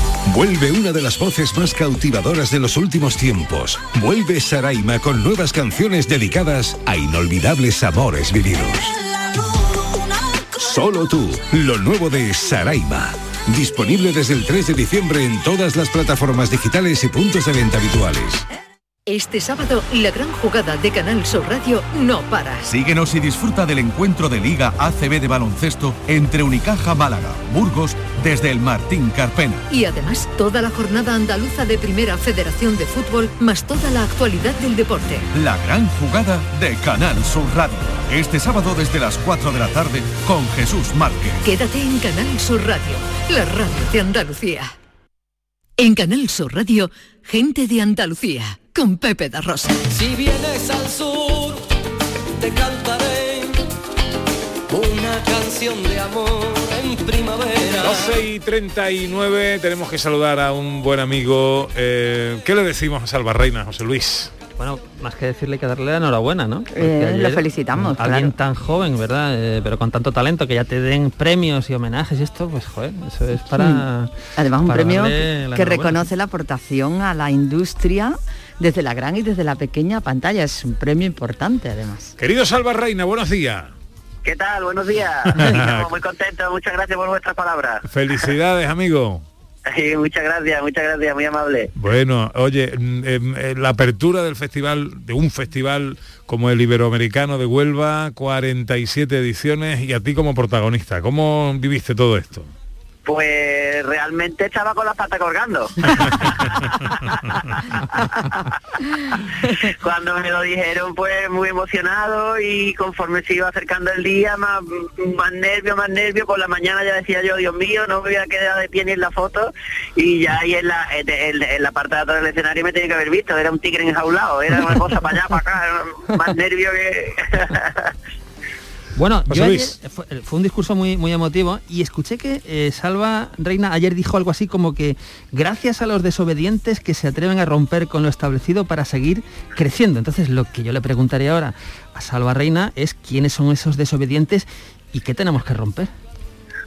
Vuelve una de las voces más cautivadoras de los últimos tiempos. Vuelve Saraima con nuevas canciones dedicadas a inolvidables amores vividos. Solo tú, lo nuevo de Saraima. Disponible desde el 3 de diciembre en todas las plataformas digitales y puntos de venta habituales. Este sábado, la gran jugada de Canal Sur Radio no para. Síguenos y disfruta del encuentro de Liga ACB de baloncesto entre Unicaja Málaga, Burgos, desde el Martín Carpena. Y además, toda la jornada andaluza de Primera Federación de Fútbol, más toda la actualidad del deporte. La gran jugada de Canal Sur Radio. Este sábado desde las 4 de la tarde con Jesús Márquez. Quédate en Canal Sur Radio, la radio de Andalucía. En Canal Sur Radio, gente de Andalucía, con Pepe da Rosa. Si vienes al sur, te cantaré una canción de amor en primavera. 12 y 39, tenemos que saludar a un buen amigo. Eh, ¿Qué le decimos a Salva Reina, José Luis? Bueno, más que decirle que darle la enhorabuena, ¿no? Eh, lo felicitamos, Alguien claro. tan joven, ¿verdad? Eh, pero con tanto talento, que ya te den premios y homenajes y esto, pues joder, eso es para... Además, un para premio que reconoce la aportación a la industria desde la gran y desde la pequeña pantalla. Es un premio importante, además. Querido Salva Reina, buenos días. ¿Qué tal? Buenos días. Estamos muy contentos. Muchas gracias por vuestras palabras. Felicidades, amigo. Sí, muchas gracias, muchas gracias, muy amable. Bueno, oye, mm, em, eh, la apertura del festival, de un festival como el Iberoamericano de Huelva, 47 ediciones y a ti como protagonista, ¿cómo viviste todo esto? Pues realmente estaba con la pata colgando. Cuando me lo dijeron, pues muy emocionado y conforme se iba acercando el día, más, más nervio, más nervio. Por la mañana ya decía yo, Dios mío, no me voy a quedar de pie ni en la foto. Y ya ahí en la, en, en- en la parte de atrás del escenario me tenía que haber visto, era un tigre enjaulado, era una cosa para allá, para acá, más nervio que... Bueno, yo ayer- Luis. fue, fue un discurso muy, muy emotivo y escuché que eh, Salva Reina ayer dijo algo así como que gracias a los desobedientes que se atreven a romper con lo establecido para seguir creciendo. Entonces lo que yo le preguntaría ahora a Salva Reina es quiénes son esos desobedientes y qué tenemos que romper.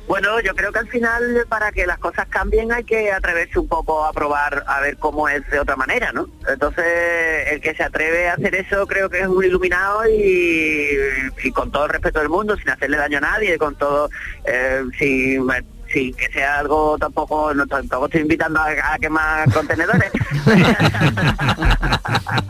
Bueno, yo creo que al final para que las cosas cambien hay que atreverse un poco a probar a ver cómo es de otra manera, ¿no? Entonces el que se atreve a hacer eso creo que es un iluminado y, con todo el respeto del mundo, sin hacerle daño a nadie, con todo, eh, sin, sin que sea algo tampoco, no, tampoco estoy invitando a, a quemar contenedores.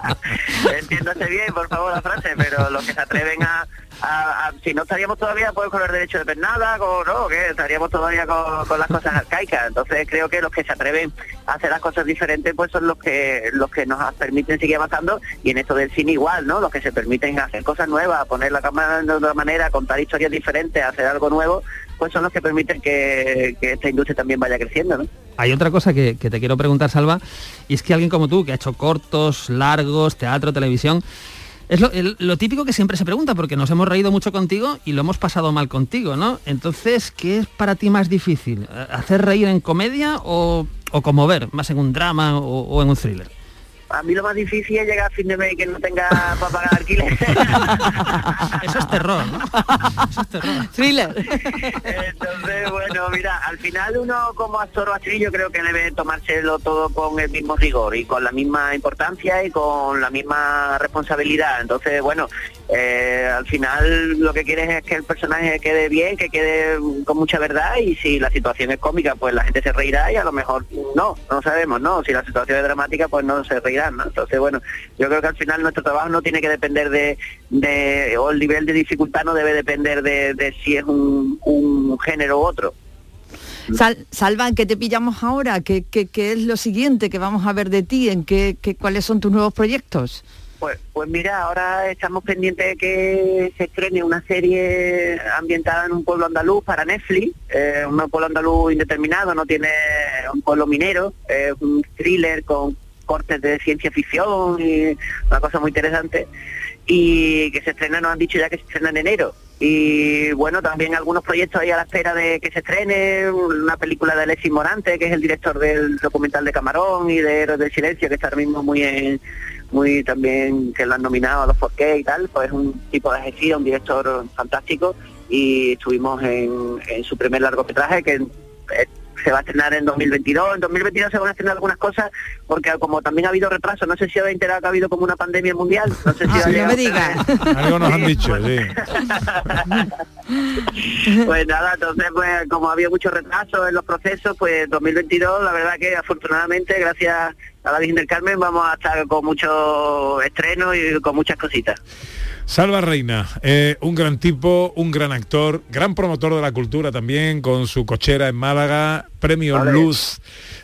Entiéndase bien, por favor, la frase, pero los que se atreven a, a- a- si no estaríamos todavía pues con el derecho de pernada, con, no, que estaríamos todavía con, con las cosas arcaicas. Entonces creo que los que se atreven a hacer las cosas diferentes pues son los que los que nos permiten seguir avanzando y en esto del cine igual, ¿no? Los que se permiten hacer cosas nuevas, poner la cámara de otra manera, contar historias diferentes, hacer algo nuevo, pues son los que permiten que, esta industria también vaya creciendo, ¿no? Hay otra cosa que, te quiero preguntar, Salva, y es que alguien como tú, que ha hecho cortos, largos, teatro, televisión, es lo, típico que siempre se pregunta, porque nos hemos reído mucho contigo y lo hemos pasado mal contigo, ¿no? Entonces, ¿qué es para ti más difícil? ¿Eh, ¿Hacer reír en comedia o, o conmover, más en un drama o en un thriller? A mí lo más difícil es llegar a fin de mes y que no tenga para pagar alquiler. Eso es terror, ¿no? Thriller. Entonces, bueno, mira, al final uno como actor o actriz yo creo que debe tomárselo todo con el mismo rigor y con la misma importancia y con la misma responsabilidad. Entonces, bueno, eh, al final lo que quieres es que el personaje quede bien, que quede con mucha verdad y si la situación es cómica, pues la gente se reirá y a lo mejor no, no sabemos, ¿no? Si la situación es dramática, pues no se reirán, ¿no? Entonces, bueno, yo creo que al final nuestro trabajo no tiene que depender de, o el nivel de dificultad no debe depender de, si es un, género u otro. Sal- Salva, ¿en qué te pillamos ahora? ¿Qué, qué, qué es lo siguiente que vamos a ver de ti? ¿En qué, qué, ¿Cuáles son tus nuevos proyectos? Pues, pues mira, ahora estamos pendientes de que se estrene una serie ambientada en un pueblo andaluz para Netflix, eh, un pueblo andaluz indeterminado, no tiene un pueblo minero, es un thriller con cortes de ciencia ficción y una cosa muy interesante y que se estrena, nos han dicho ya que se estrena en enero. Y bueno, también algunos proyectos ahí a la espera de que se estrene, una película de Alexis Morante, que es el director del documental de Camarón y de Héroes del Silencio, que está ahora mismo muy en, muy también, que lo han nominado a los 4K y tal, pues es un tipo de gestión, un director fantástico y estuvimos en, en su primer largometraje que eh, se va a estrenar en 2022. En 2022 se van a estrenar algunas cosas porque como también ha habido retraso, no sé si habéis enterado que ha habido como una pandemia mundial. No sé si Ah, no me a digas. Algo nos han dicho, sí. Pues nada, entonces pues como había mucho retraso en los procesos, pues 2022 la verdad que afortunadamente gracias a la Virgen del Carmen vamos a estar con mucho estreno y con muchas cositas. Salva Reina, eh, un gran tipo, un gran actor, gran promotor de la cultura también, con su cochera en Málaga, premio Vale. Luz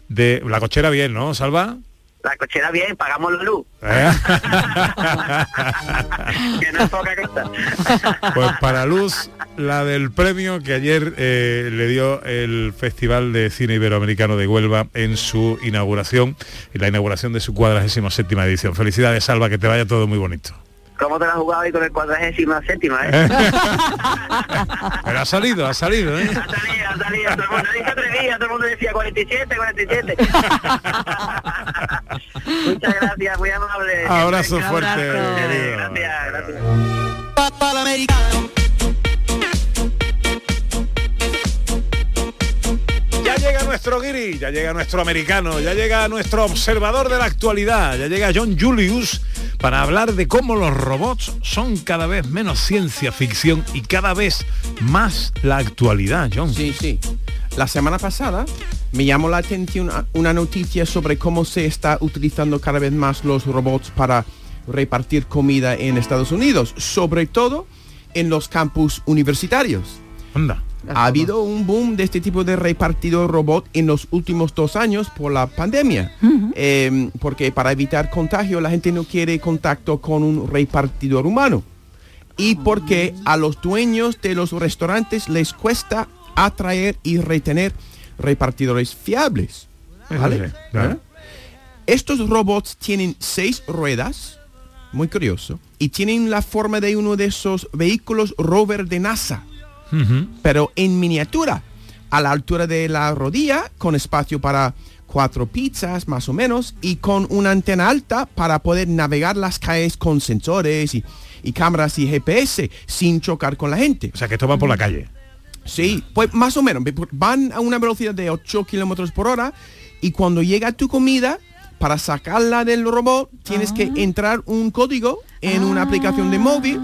de... La cochera bien, ¿no, Salva? La cochera bien, pagamos la luz, ¿Eh? que no es poca cosa. Pues para Luz, la del premio que ayer eh, le dio el Festival de Cine Iberoamericano de Huelva en su inauguración, en la inauguración de su 47 edición. Felicidades, Salva, que te vaya todo muy bonito. ¿Cómo te la has jugado ahí con el cuadragésima séptima, eh? Pero ha salido, ha salido, ¿eh? Ha salido, ha salido, todo el mundo dice atrevía, todo el mundo decía 47, 47. Muchas gracias, muy amable. Abrazo fuerte, abrazo. Gracias, gracias. Llega nuestro guiri, ya llega nuestro americano, ya llega nuestro observador de la actualidad, ya llega John Julius para hablar de cómo los robots son cada vez menos ciencia ficción y cada vez más la actualidad, John. Sí, sí. La semana pasada me llamó la atención una noticia sobre cómo se está utilizando cada vez más los robots para repartir comida en Estados Unidos, sobre todo en los campus universitarios. Anda. Ha habido un boom de este tipo de repartidor robot en los últimos dos años por la pandemia. Eh, porque para evitar contagio la gente no quiere contacto con un repartidor humano. Y porque a los dueños de los restaurantes les cuesta atraer y retener repartidores fiables. Eso ¿Vale? sí, claro. ¿Eh? Estos robots tienen seis ruedas, muy curioso, y tienen la forma de uno de esos vehículos rover de NASA pero en miniatura, a la altura de la rodilla, con espacio para cuatro pizzas más o menos, y con una antena alta para poder navegar las calles con sensores y, y cámaras y GPS sin chocar con la gente. O sea, que esto va por la calle. Sí, pues más o menos. Van a una velocidad de 8 kilómetros por hora y cuando llega tu comida, para sacarla del robot, tienes que entrar un código en una aplicación de móvil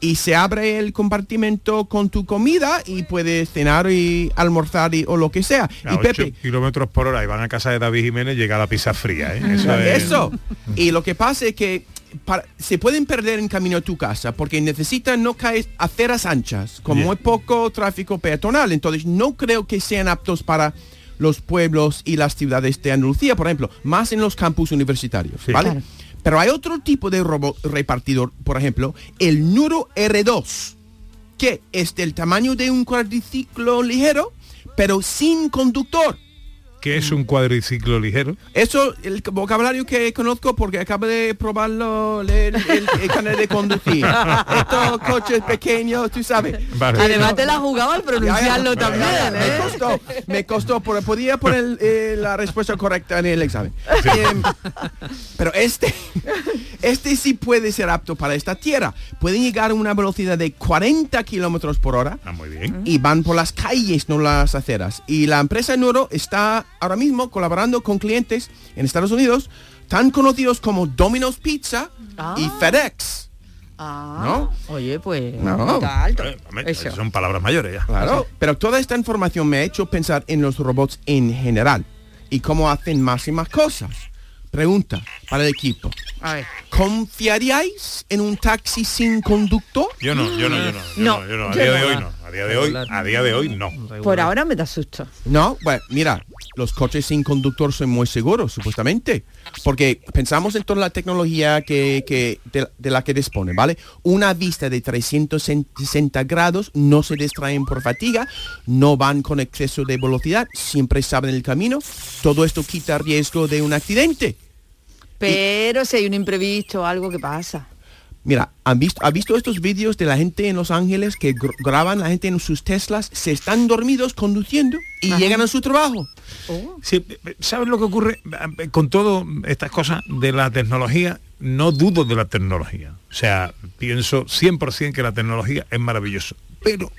y se abre el compartimento con tu comida y puedes cenar y almorzar y, o lo que sea. A y 8 Pepe, kilómetros por hora y van a casa de David Jiménez llega la pizza fría, ¿eh? Eso es- eso. Y lo que pasa es que para- se pueden perder en camino a tu casa porque necesitan no caer aceras anchas, con Yeah. muy poco tráfico peatonal. Entonces no creo que sean aptos para los pueblos y las ciudades de Andalucía, por ejemplo, más en los campus universitarios, ¿vale? Claro. Pero hay otro tipo de robot repartidor, por ejemplo, el Nuro R2, que es del tamaño de un cuadriciclo ligero, pero sin conductor. ¿Qué es un cuadriciclo ligero? Eso, el vocabulario que conozco porque acabo de probarlo, leer el, el canal de conducir. Estos coches pequeños, tú sabes. Vale. Además te la jugado al pronunciarlo Ya, ya, también, ya, ya, ¿eh? Me costó, me costó, porque podía poner eh, la respuesta correcta en el examen. Em, pero este, este sí puede ser apto para esta tierra. Pueden llegar a una velocidad de 40 kilómetros por hora. Ah, muy bien. Y van por las calles, no las aceras. Y la empresa Nuro está ahora mismo colaborando con clientes en Estados Unidos tan conocidos como Domino's Pizza y FedEx. Ah, ¿No? Oye, pues No. Eh, Eso. Son palabras mayores ya. Claro, pero toda esta información me ha hecho pensar en los robots en general y cómo hacen más y más cosas. Pregunta para el equipo. A ver. ¿Confiaríais en un taxi sin conductor? Yo no, yo no, yo no. Yo No, no, yo no. A yo día de no. hoy no. A día de hoy, a día de hoy no. Por ahora me da susto. No, bueno, mira, los coches sin conductor son muy seguros, supuestamente. Porque pensamos en toda la tecnología que, que- de, de la que disponen, ¿vale? Una vista de 360 grados, no se distraen por fatiga, no van con exceso de velocidad, siempre saben el camino. Todo esto quita riesgo de un accidente. Pero si hay un imprevisto, algo que pasa. Mira, ¿han visto, ¿has visto estos vídeos de la gente en Los Ángeles que gr- graban la gente en sus Teslas? Se están dormidos conduciendo y llegan a su trabajo. Sí, ¿sabes lo que ocurre con todo estas cosas de la tecnología? No dudo de la tecnología. O sea, pienso 100% que la tecnología es maravilloso. Pero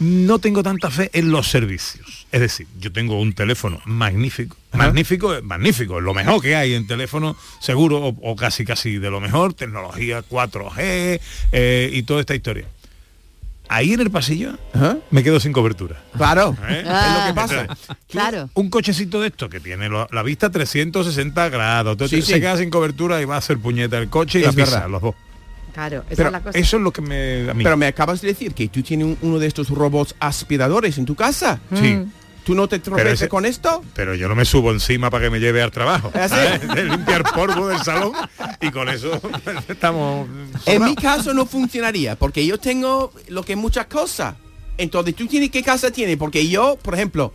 no tengo tanta fe en los servicios. Es decir, yo tengo un teléfono magnífico, magnífico, magnífico, lo mejor que hay en teléfono, seguro, o, o casi casi de lo mejor, tecnología 4G eh, y toda esta historia. Ahí en el pasillo me quedo sin cobertura. Claro, ¿Eh? es lo que pasa. Entonces, Claro. un cochecito de esto que tiene lo- la vista 360 grados, entonces Sí, se sí. queda sin cobertura y va a hacer puñeta el coche y Es la los dos. Claro, esa Pero es la cosa. Eso es lo que me... A mí. Pero me acabas de decir que tú tienes un- uno de estos robots aspiradores en tu casa. Sí. ¿Tú no te tropeces con esto? Pero yo no me subo encima para que me lleve al trabajo. ¿Ah. De limpiar polvo del salón y con eso estamos... En mi caso no funcionaría, porque yo tengo lo que muchas cosas. Entonces, ¿tú tienes qué casa tienes? Porque yo, por ejemplo,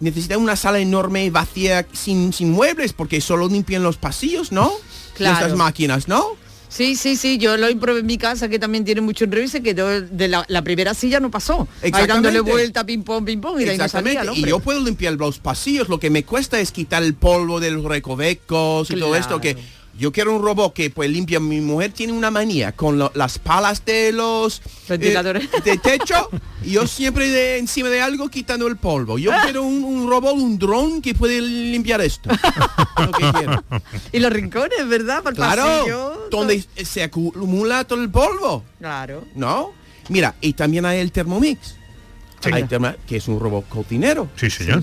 necesito una sala enorme, vacía, sin, sin muebles, porque solo limpian los pasillos, ¿no? Claro. Estas máquinas, ¿no? Sí, sí, sí, yo lo probé en mi casa que también tiene mucho enredo y se quedó de la, la primera silla no pasó. Ahí dándole vuelta, ping pong, ping pong y de ahí no salía el Exactamente. Y yo puedo limpiar los pasillos. Lo que me cuesta es quitar el polvo de los recovecos y todo esto que yo quiero un robot que pues limpia. Mi mujer tiene una manía con lo- las palas de los Ventiladores. eh, de techo. y yo siempre de encima de algo quitando el polvo. Yo quiero un, un robot, un dron que puede limpiar esto. Lo que quiero. Y los rincones, ¿verdad? Por Claro, pasillo. donde se acumula todo el polvo. Claro. ¿No? Mira, y también hay el Thermomix. Sí. Hay Thermo- que es un robot cocinero. Sí, señor.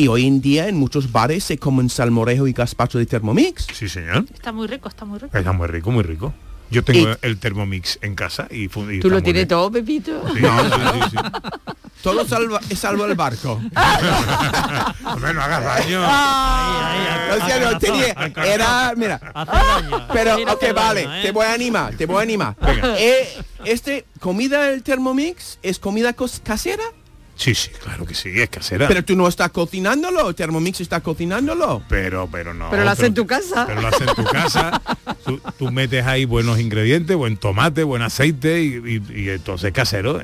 Y hoy en día en muchos bares se comen salmorejo y gazpacho de Thermomix. Sí, señor. Está muy rico, está muy rico. Está muy rico, muy rico. Yo tengo Y- el Thermomix en casa y, y Tú lo tienes bien. todo, Pepito. Sí, no, sí, sí, sí. Todo salva, salvo el barco. Hombre, no hagas daño. O sea, no tenía- era, mira. Pero, ok, qué vale, daño, ¿eh? te voy a animar, te voy a animar. Eh, este, comida del Thermomix, ¿es comida cos- casera? Sí, sí, claro que sí, es casera. Pero tú no estás cocinándolo, Thermomix está cocinándolo. pero, pero no. Pero lo hace en tu casa. Pero lo hace en tu casa. tú, tú metes ahí buenos ingredientes, buen tomate, buen aceite y, y- y entonces casero.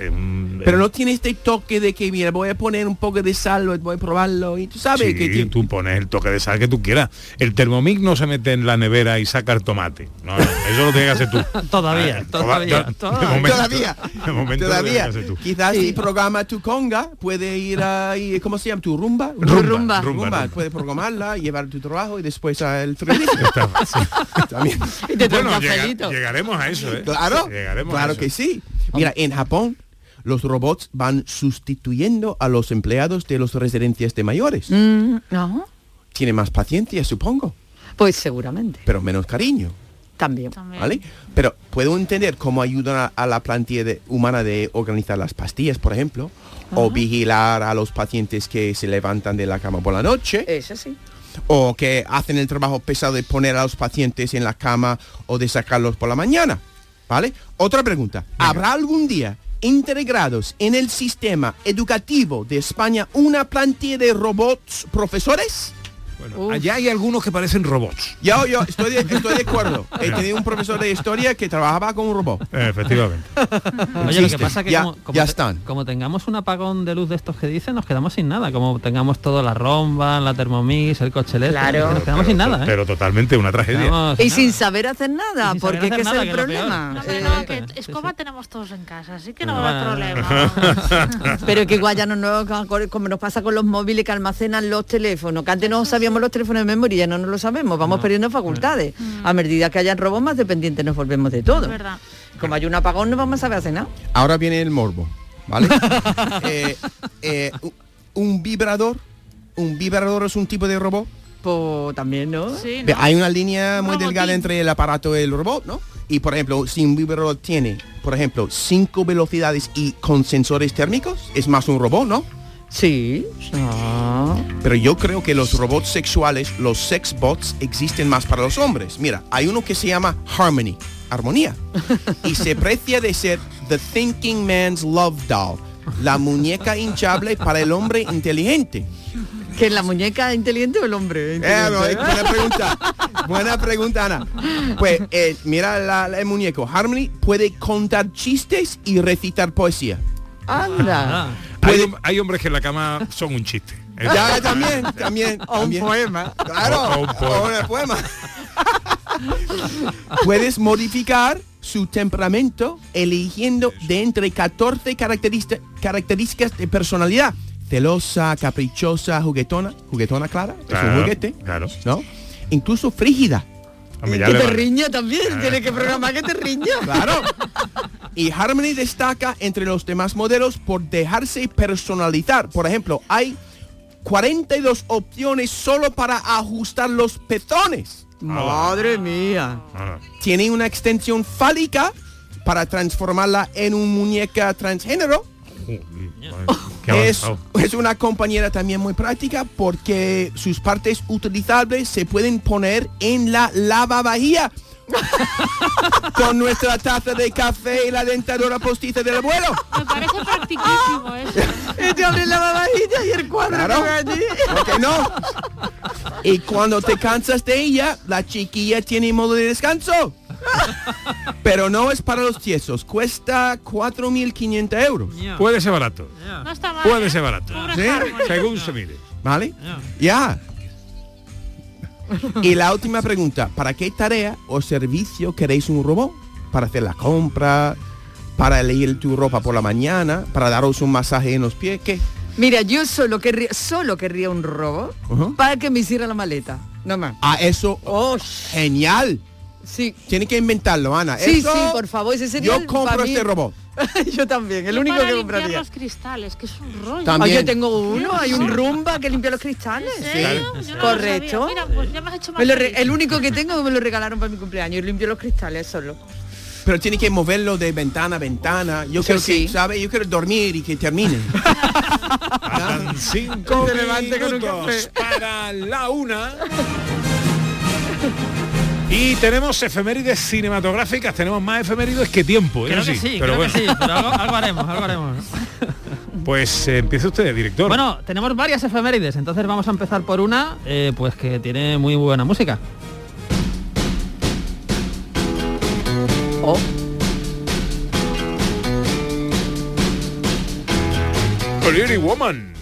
Pero no tiene este toque de que, mira, voy a poner un poco de sal, voy a probarlo y tú sabes Sí, que... tiene- tú pones el toque de sal que tú quieras. El Thermomix no se mete en la nevera y saca el tomate. No, no, eso lo tienes que hacer tú. Todavía, Eh, todavía, de todavía. momento- Todavía, de momento lo todavía. tienes que hacer tú. Quizás si programa tu conga, puede ir ahí, ¿cómo se llama? Tu rumba. Rumba, Rumba. rumba, rumba. Puede programarla, llevar tu trabajo y después al frigorífico. También. Y te trae un Bueno, llega- cafelito. llegaremos a eso, ¿eh? Claro, Llegaremos a claro eso. que sí. Mira, en Japón los robots van sustituyendo a los empleados de las residencias de mayores. Mm, ¿no? Tiene más paciencia, supongo, Pues seguramente. pero menos cariño. También. ¿Vale? Pero puedo entender cómo ayudan a, a la plantilla de- humana de organizar las pastillas, por ejemplo, o vigilar a los pacientes que se levantan de la cama por la noche, Eso sí. o que hacen el trabajo pesado de poner a los pacientes en la cama o de sacarlos por la mañana. ¿Vale? Otra pregunta. ¿Habrá algún día integrados en el sistema educativo de España una plantilla de robots profesores? Bueno, allá hay algunos que parecen robots. Yo, yo estoy de, estoy de acuerdo. He tenido un profesor de historia que trabajaba con un robot. Efectivamente. Oye, lo que pasa es que Ya- como, como ya te- están. como tengamos un apagón de luz de estos que dicen, nos quedamos sin nada. Como tengamos todo la romba, la Thermomix, el coche eléctrico, Claro. nos quedamos sin nada, ¿eh? Pero totalmente una tragedia. Quedamos Y sin saber hacer nada, sin porque saber es el que problema. No, no, que escoba tenemos todos en casa, así que no va a haber problema. Pero que igual ya no, no- como nos pasa con los móviles que almacenan los teléfonos, que antes no sabíamos los teléfonos de memoria, ya no nos lo sabemos, vamos perdiendo facultades. A medida que hayan robos más dependientes nos volvemos de todo. Es verdad. Como hay un apagón no vamos a saber hacer nada. Ahora viene el morbo, ¿vale? Eh, eh, un- vibrador, un vibrador es un tipo de robot. Pues también, ¿no? Sí, Ve, ¿no? Hay una línea muy Robotín. delgada entre el aparato y el robot, ¿no? Y por ejemplo, si un vibrador tiene, por ejemplo, cinco velocidades y con sensores térmicos, es más un robot, ¿no? Sí. Ah. Pero yo creo que los robots sexuales, los sex bots, existen más para los hombres. Mira, hay uno que se llama Harmony, armonía, y se precia de ser The Thinking Man's Love Doll, la muñeca hinchable para el hombre inteligente. ¿Que la muñeca inteligente o el hombre? Eh, no, buena pregunta. Buena pregunta, Ana. Pues eh, mira la- la- el muñeco. Harmony puede contar chistes y recitar poesía. Anda. Hay, hom- hay hombres que en la cama son un chiste. ¿eh? Ya, también, también. O un también. poema. Claro, O- o un poema. o un poema. Puedes modificar su temperamento eligiendo de entre 14 característica- características de personalidad. Celosa, caprichosa, juguetona. Juguetona, Clara. Es un Claro, juguete. Claro. ¿No? Incluso frígida. Ya Que te riña también, tienes que programar que te riña. Claro. Y Harmony destaca entre los demás modelos por dejarse personalizar. Por ejemplo, hay 42 opciones solo para ajustar los pezones. Madre mía. Tiene una extensión fálica para transformarla en un muñeca transgénero. Es, es una compañera también muy práctica porque sus partes utilizables se pueden poner en la lavavajilla. Con nuestra taza de café y la dentadura postiza del abuelo. Me parece practicísimo eso. Y te abre la babajilla y el cuadro Claro. que ve allí. ¿Por qué no? Y cuando te cansas de ella, la chiquilla tiene modo de descanso. Pero no es para los tiesos. Cuesta 4.500 euros. Puede ser barato. No está mal. Puede ¿eh? ser barato. Según se mire. ¿Vale? Ya. Y la última pregunta. ¿Para qué tarea o servicio queréis un robot? ¿Para hacer la compra? ¿Para elegir tu ropa por la mañana? ¿Para daros un masaje en los pies? ¿Qué? Mira, yo solo querría, solo querría un robo Ujú. para que me hiciera la maleta. No más. Ah, eso. genial. Sí. Tiene que inventarlo, Ana. Sí, Eso- sí, por favor, ese sería Yo el- compro este robot. yo también, el único para que limpiar compraría. los cristales, que es un rollo. También. Ah, yo tengo uno, hay un Sí. rumba que limpia los cristales. ¿En serio? Yo no lo Correcto. sabía. Mira, pues ya me has hecho más Me lo re- feliz. el único que tengo me lo regalaron para mi cumpleaños. Limpio los cristales solo. Pero tiene que moverlo de ventana a ventana. Yo Eso quiero sí. que, ¿sabe? Yo quiero dormir y que termine. Cinco minutos para la una. Y tenemos efemérides cinematográficas, tenemos más efemérides que tiempo, Creo eso que sí, pero creo bueno. que sí, pero algo, algo haremos, algo haremos. Pues eh, empiece usted, director. Bueno, tenemos varias efemérides, entonces vamos a empezar por una, eh, pues que tiene muy buena música. Oh. Pretty Woman.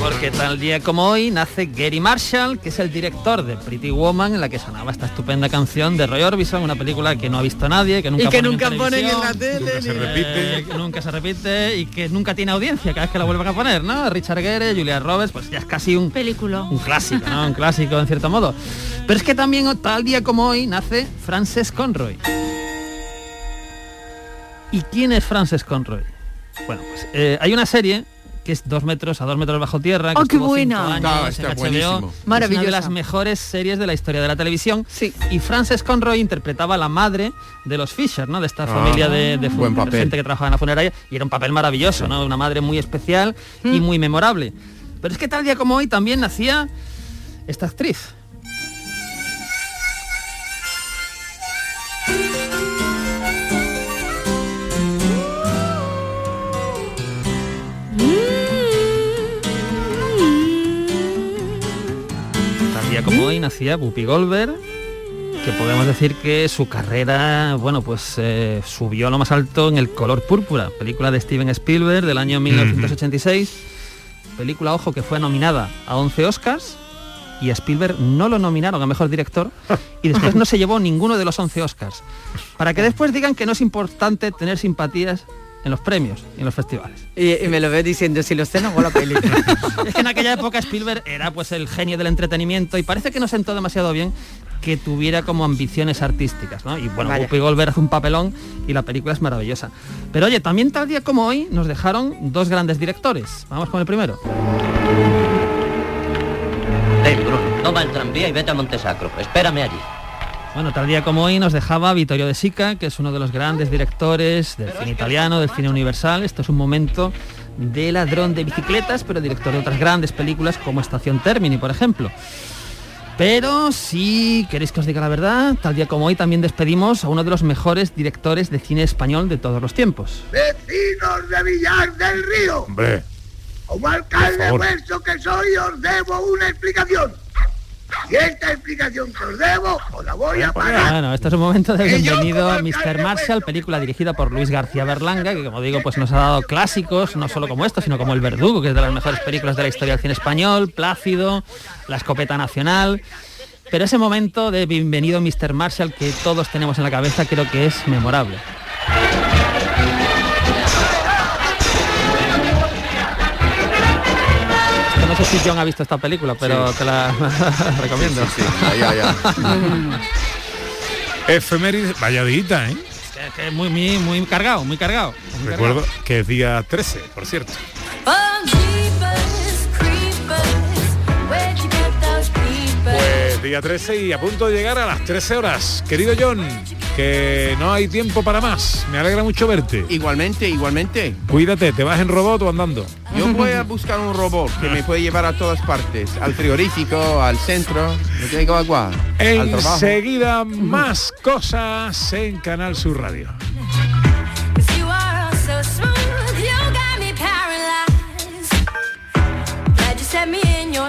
Porque tal día como hoy nace Gary Marshall, que es el director de Pretty Woman, en la que sonaba esta estupenda canción de Roy Orbison, una película que no ha visto nadie, que nunca Y que ponen en nunca ponen en la tele. Nunca se repite. eh, que nunca se repite y que nunca tiene audiencia cada vez que la vuelvan a poner, ¿no? Richard Gere, Julia Roberts, pues ya es casi un, Película. un clásico, ¿no? Un clásico en cierto modo. Pero es que también o- tal día como hoy nace Frances Conroy. ¿Y quién es Frances Conroy? Bueno, pues eh, hay una serie que es dos metros a dos metros bajo tierra. Que ¡Oh, qué buena! años está. Es una de las mejores series de la historia de la televisión. Sí. Y Frances Conroy interpretaba a la madre de los Fisher, ¿no? De esta Ah, familia de, de fu- buen de papel. gente que trabajaba en la funeraria. Y era un papel maravilloso, ¿no? Una madre muy especial y muy memorable. Pero es que tal día como hoy también nacía esta actriz. Como hoy nacía Whoopi Goldberg, que podemos decir que su carrera, bueno, pues eh, subió a lo más alto en El color púrpura, película de Steven Spielberg del año 1986. Película, ojo, que fue nominada a 11 Oscars y a Spielberg no lo nominaron a Mejor Director y después no se llevó ninguno de los 11 Oscars. Para que después digan que no es importante tener simpatías en los premios y en los festivales. Y, y me lo veo diciendo, si lo sé, no hago la peli. Es que en aquella época Spielberg era pues el genio del entretenimiento y parece que no sentó demasiado bien que tuviera como ambiciones artísticas, ¿no? Y bueno, Vaya. Whoopi Goldberg hace un papelón y la película es maravillosa. Pero oye, también tal día como hoy nos dejaron dos grandes directores. Vamos con el primero. Ven, Bruno, toma el tranvía y vete a Montesacro. Espérame allí. Bueno, tal día como hoy nos dejaba Vittorio De Sica, que es uno de los grandes directores del cine italiano, del cine universal. Esto es un momento de ladrón de bicicletas, pero director de otras grandes películas como Estación Termini, por ejemplo. Pero si queréis que os diga la verdad, tal día como hoy también despedimos a uno de los mejores directores de cine español de todos los tiempos. Vecinos de Villar del Río, Hombre, como alcalde vuestro que soy, os debo una explicación. Y esta explicación que os debo, os la voy a pagar. Bueno, esto es un momento de bienvenido a Mr. Marshall, película dirigida por Luis García Berlanga, que como digo, pues nos ha dado clásicos, no solo como esto, sino como El Verdugo, que es de las mejores películas de la historia del cine español, Plácido, La Escopeta Nacional. Pero ese momento de bienvenido Mr. Marshall que todos tenemos en la cabeza creo que es memorable. Sé si John ha visto esta película, pero te la recomiendo. Sí, sí, ya, ya, Efemérides, vaya dita, ¿eh? Es que es muy, muy, muy cargado, muy cargado. muy Recuerdo cargado. que es día 13, por cierto. Día 13 y a punto de llegar a las 13 horas. Querido John, que no hay tiempo para más. Me alegra mucho verte. Igualmente, igualmente. Cuídate, ¿te vas en robot o andando? Yo voy a buscar un robot que me puede llevar a todas partes, al frigorífico, al centro, me tiene que agua, al trabajo. Enseguida más cosas en Canal Sur Radio. Set me in your